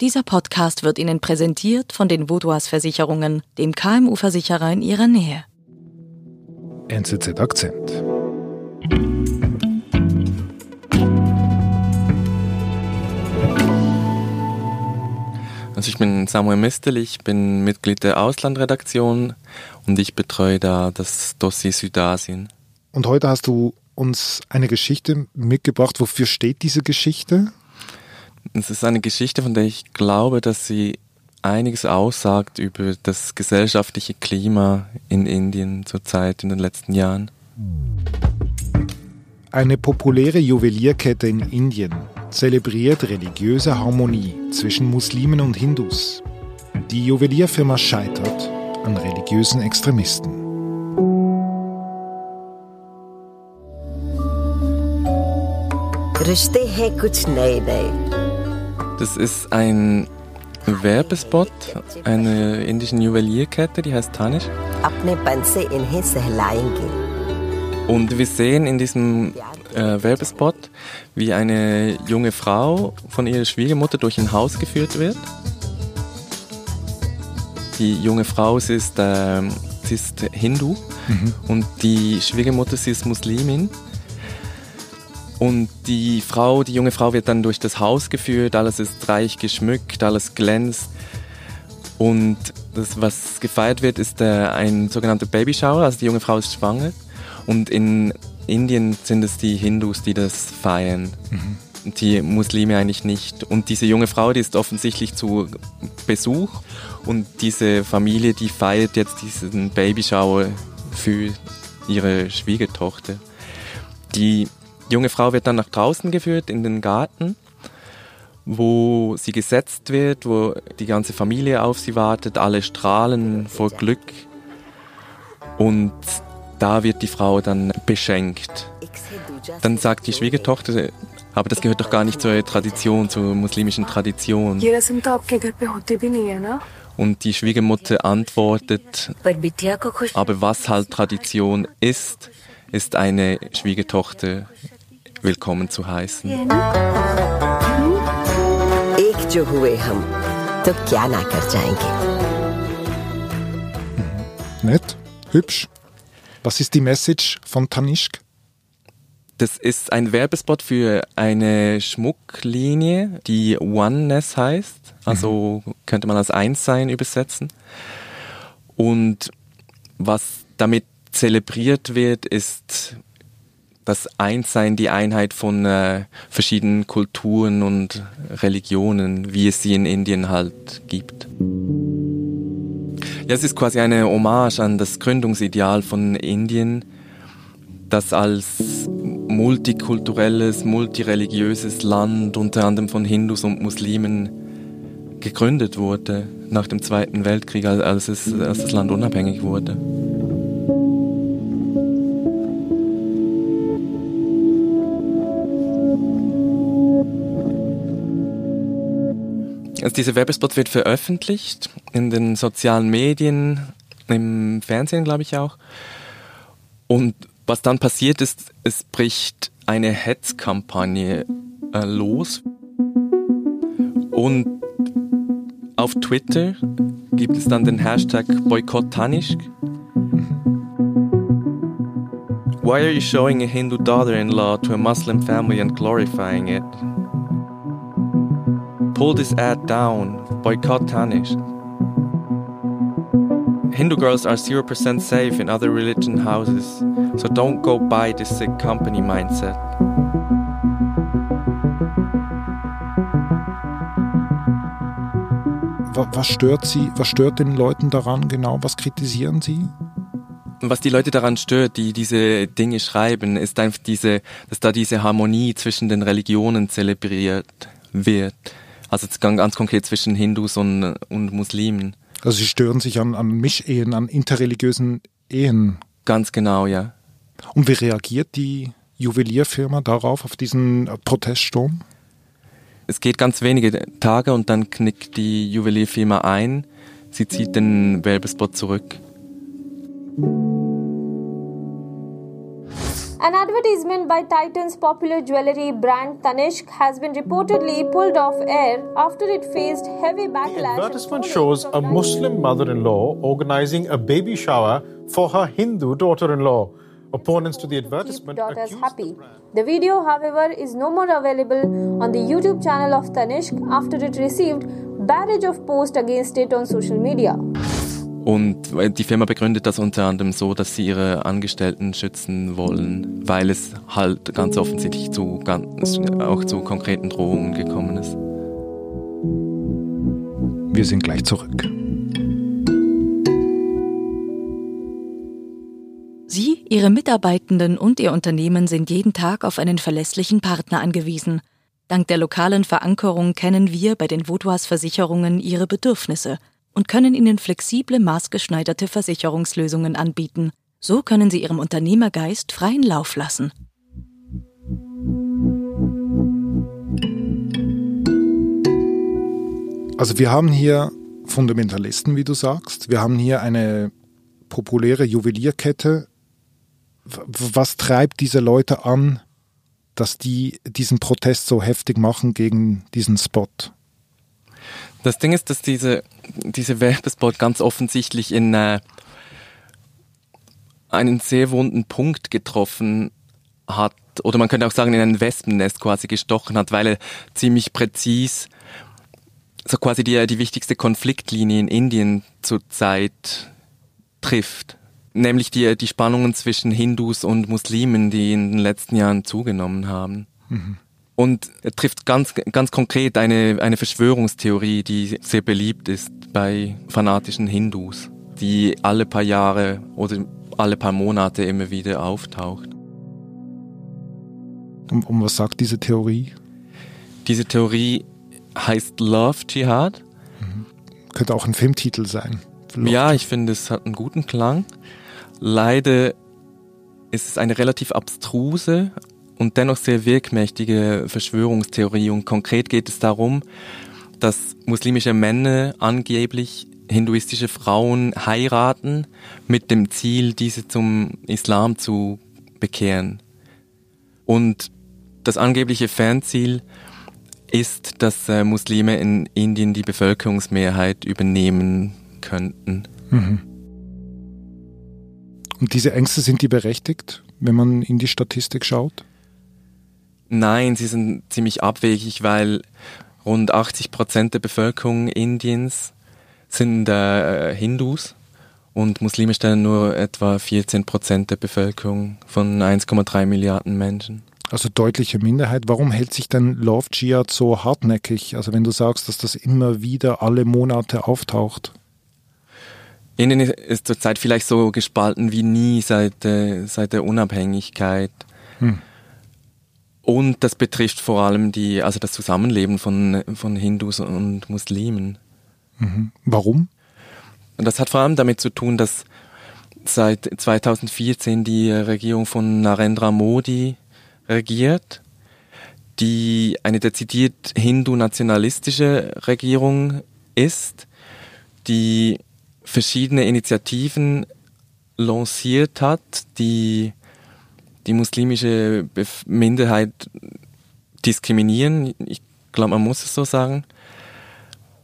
Dieser Podcast wird Ihnen präsentiert von den Vodouas Versicherungen, dem KMU-Versicherer in Ihrer Nähe. NZZ Akzent. Also ich bin Samuel Mistel, ich bin Mitglied der Auslandredaktion und ich betreue da das Dossier Südasien. Und heute hast du uns eine Geschichte mitgebracht. Wofür steht diese Geschichte? Es ist eine Geschichte, von der ich glaube, dass sie einiges aussagt über das gesellschaftliche Klima in Indien zurzeit in den letzten Jahren. Eine populäre Juwelierkette in Indien zelebriert religiöse Harmonie zwischen Muslimen und Hindus. Die Juwelierfirma scheitert an religiösen Extremisten. Das ist ein Werbespot einer indischen Juwelierkette, die heißt Tanish. Und wir sehen in diesem äh, Werbespot, wie eine junge Frau von ihrer Schwiegermutter durch ein Haus geführt wird. Die junge Frau, sie ist, äh, sie ist Hindu mhm. und die Schwiegermutter, sie ist Muslimin. Und die Frau, die junge Frau wird dann durch das Haus geführt, alles ist reich geschmückt, alles glänzt. Und das, was gefeiert wird, ist äh, ein sogenannter Babyshower, also die junge Frau ist schwanger. Und in Indien sind es die Hindus, die das feiern. Mhm. Die Muslime eigentlich nicht. Und diese junge Frau, die ist offensichtlich zu Besuch. Und diese Familie, die feiert jetzt diesen Babyshower für ihre Schwiegertochter. Die junge Frau wird dann nach draußen geführt in den Garten, wo sie gesetzt wird, wo die ganze Familie auf sie wartet, alle strahlen vor Glück. Und da wird die Frau dann beschenkt. Dann sagt die Schwiegertochter, aber das gehört doch gar nicht zur Tradition, zur muslimischen Tradition. Und die Schwiegermutter antwortet, aber was halt Tradition ist, ist eine Schwiegertochter willkommen zu heißen. Nett, hübsch. Was ist die Message von Tanishk? Das ist ein Werbespot für eine Schmucklinie, die Oneness heißt. Also mhm. könnte man als Einssein übersetzen. Und was damit zelebriert wird, ist das Einssein, die Einheit von äh, verschiedenen Kulturen und Religionen, wie es sie in Indien halt gibt. Ja, es ist quasi eine Hommage an das Gründungsideal von Indien, das als multikulturelles, multireligiöses Land unter anderem von Hindus und Muslimen gegründet wurde nach dem Zweiten Weltkrieg, als, es, als das Land unabhängig wurde. Also dieser Werbespot wird veröffentlicht in den sozialen Medien, im Fernsehen glaube ich auch. Und was dann passiert ist, es bricht eine Hetzkampagne äh, los. Und auf Twitter gibt es dann den Hashtag Boykott Tanishk. Why are you showing a Hindu daughter-in-law to a Muslim family and glorifying it? Pull this ad down. Boycott Tanish. Hindu girls are 0% safe in other religion houses, so don't go buy this sick company mindset. Was stört Sie, was stört den Leuten daran genau? Was kritisieren Sie? Was die Leute daran stört, die diese Dinge schreiben, ist einfach diese, dass da diese Harmonie zwischen den Religionen zelebriert wird. Also ganz konkret zwischen Hindus und, und Muslimen. Also sie stören sich an, an Mischehen, an interreligiösen Ehen. Ganz genau, ja. Und wie reagiert die Juwelierfirma darauf, auf diesen Proteststurm? Es geht ganz wenige Tage und dann knickt die Juwelierfirma ein. Sie zieht den Werbespot zurück. An advertisement by Titan's popular jewelry brand Tanishq has been reportedly pulled off air after it faced heavy backlash. The advertisement shows a Muslim mother in law organizing a baby shower for her Hindu daughter in law. Opponents to the advertisement daughters happy. The video, however, is no more available on the YouTube channel of Tanishq after it received barrage of posts against it on social media. Und die Firma begründet das unter anderem so, dass sie ihre Angestellten schützen wollen, weil es halt ganz offensichtlich zu, ganz, auch zu konkreten Drohungen gekommen ist. Wir sind gleich zurück. Sie, Ihre Mitarbeitenden und Ihr Unternehmen sind jeden Tag auf einen verlässlichen Partner angewiesen. Dank der lokalen Verankerung kennen wir bei den Vaudois Versicherungen Ihre Bedürfnisse und können Ihnen flexible, maßgeschneiderte Versicherungslösungen anbieten. So können Sie Ihrem Unternehmergeist freien Lauf lassen. Also wir haben hier Fundamentalisten, wie du sagst. Wir haben hier eine populäre Juwelierkette. Was treibt diese Leute an, dass die diesen Protest so heftig machen gegen diesen Spot? Das Ding ist, dass diese, diese Werbespot ganz offensichtlich in äh, einen sehr wunden Punkt getroffen hat, oder man könnte auch sagen, in ein Wespennest quasi gestochen hat, weil er ziemlich präzis so quasi die, die wichtigste Konfliktlinie in Indien zurzeit trifft. Nämlich die, die Spannungen zwischen Hindus und Muslimen, die in den letzten Jahren zugenommen haben. Mhm. Und er trifft ganz, ganz konkret eine, eine Verschwörungstheorie, die sehr beliebt ist bei fanatischen Hindus, die alle paar Jahre oder alle paar Monate immer wieder auftaucht. Um, um was sagt diese Theorie? Diese Theorie heißt Love Jihad. Mhm. Könnte auch ein Filmtitel sein. Love. Ja, ich finde, es hat einen guten Klang. Leider ist es eine relativ abstruse und dennoch sehr wirkmächtige Verschwörungstheorie. Und konkret geht es darum, dass muslimische Männer angeblich hinduistische Frauen heiraten mit dem Ziel, diese zum Islam zu bekehren. Und das angebliche Fernziel ist, dass äh, Muslime in Indien die Bevölkerungsmehrheit übernehmen könnten. Mhm. Und diese Ängste sind die berechtigt, wenn man in die Statistik schaut? Nein, sie sind ziemlich abwegig, weil rund 80 Prozent der Bevölkerung Indiens sind äh, Hindus und Muslime stellen nur etwa 14 Prozent der Bevölkerung von 1,3 Milliarden Menschen. Also deutliche Minderheit. Warum hält sich denn Love Jihad so hartnäckig? Also wenn du sagst, dass das immer wieder alle Monate auftaucht. Indien ist zurzeit vielleicht so gespalten wie nie seit, äh, seit der Unabhängigkeit. Hm. Und das betrifft vor allem die, also das Zusammenleben von, von Hindus und Muslimen. Mhm. Warum? Das hat vor allem damit zu tun, dass seit 2014 die Regierung von Narendra Modi regiert, die eine dezidiert hindu-nationalistische Regierung ist, die verschiedene Initiativen lanciert hat, die die muslimische Minderheit diskriminieren. Ich glaube, man muss es so sagen.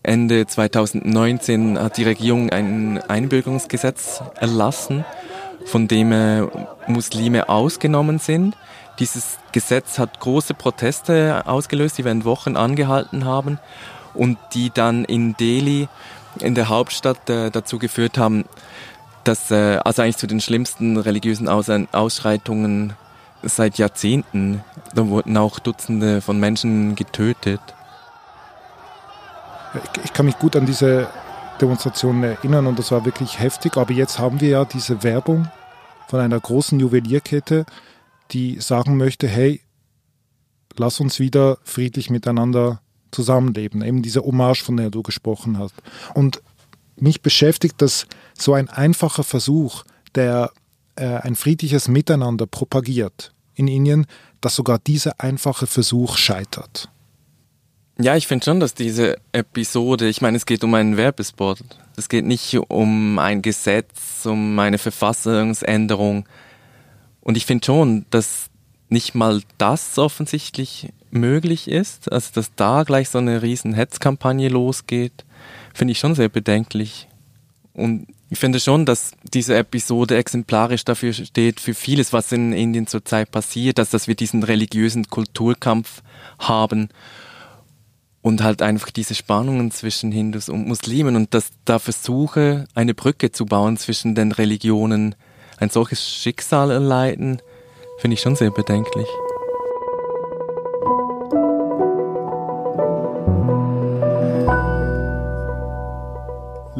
Ende 2019 hat die Regierung ein Einbürgerungsgesetz erlassen, von dem äh, Muslime ausgenommen sind. Dieses Gesetz hat große Proteste ausgelöst, die während Wochen angehalten haben und die dann in Delhi, in der Hauptstadt, äh, dazu geführt haben, dass äh, also eigentlich zu den schlimmsten religiösen Aus Ausschreitungen seit Jahrzehnten. Da wurden auch Dutzende von Menschen getötet. Ich, ich kann mich gut an diese Demonstrationen erinnern und das war wirklich heftig. Aber jetzt haben wir ja diese Werbung von einer großen Juwelierkette, die sagen möchte, hey, lass uns wieder friedlich miteinander zusammenleben. Eben diese Hommage, von der du gesprochen hast. Und mich beschäftigt, dass so ein einfacher Versuch, der äh, ein friedliches Miteinander propagiert in Indien, dass sogar dieser einfache Versuch scheitert. Ja, ich finde schon, dass diese Episode, ich meine, es geht um einen Werbespot. Es geht nicht um ein Gesetz, um eine Verfassungsänderung Und ich finde schon, dass nicht mal das offensichtlich möglich ist, also dass da gleich so eine riesen Hetzkampagne losgeht, finde ich schon sehr bedenklich. Und ich finde schon, dass diese Episode exemplarisch dafür steht, für vieles, was in Indien zurzeit passiert, dass, dass wir diesen religiösen Kulturkampf haben und halt einfach diese Spannungen zwischen Hindus und Muslimen und dass da versuche, eine Brücke zu bauen zwischen den Religionen, ein solches Schicksal erleiden, finde ich schon sehr bedenklich.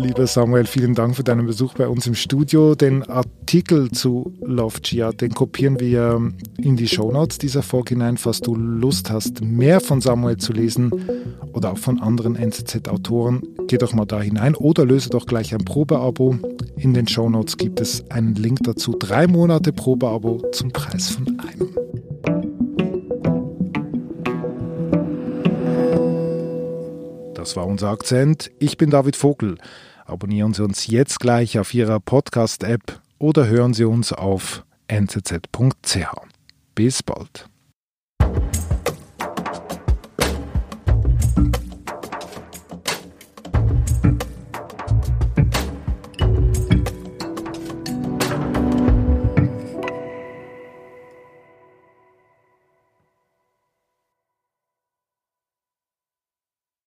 Lieber Samuel, vielen Dank für deinen Besuch bei uns im Studio. Den Artikel zu Love Jihad, den kopieren wir in die Shownotes dieser Folge hinein, falls du Lust hast, mehr von Samuel zu lesen oder auch von anderen NZZ-Autoren. Geh doch mal da hinein oder löse doch gleich ein Probeabo. In den Shownotes gibt es einen Link dazu. Drei Monate Probeabo zum Preis von einem. Das war unser Akzent. Ich bin David Vogel. Abonnieren Sie uns jetzt gleich auf Ihrer Podcast-App oder hören Sie uns auf nzz.ch. Bis bald.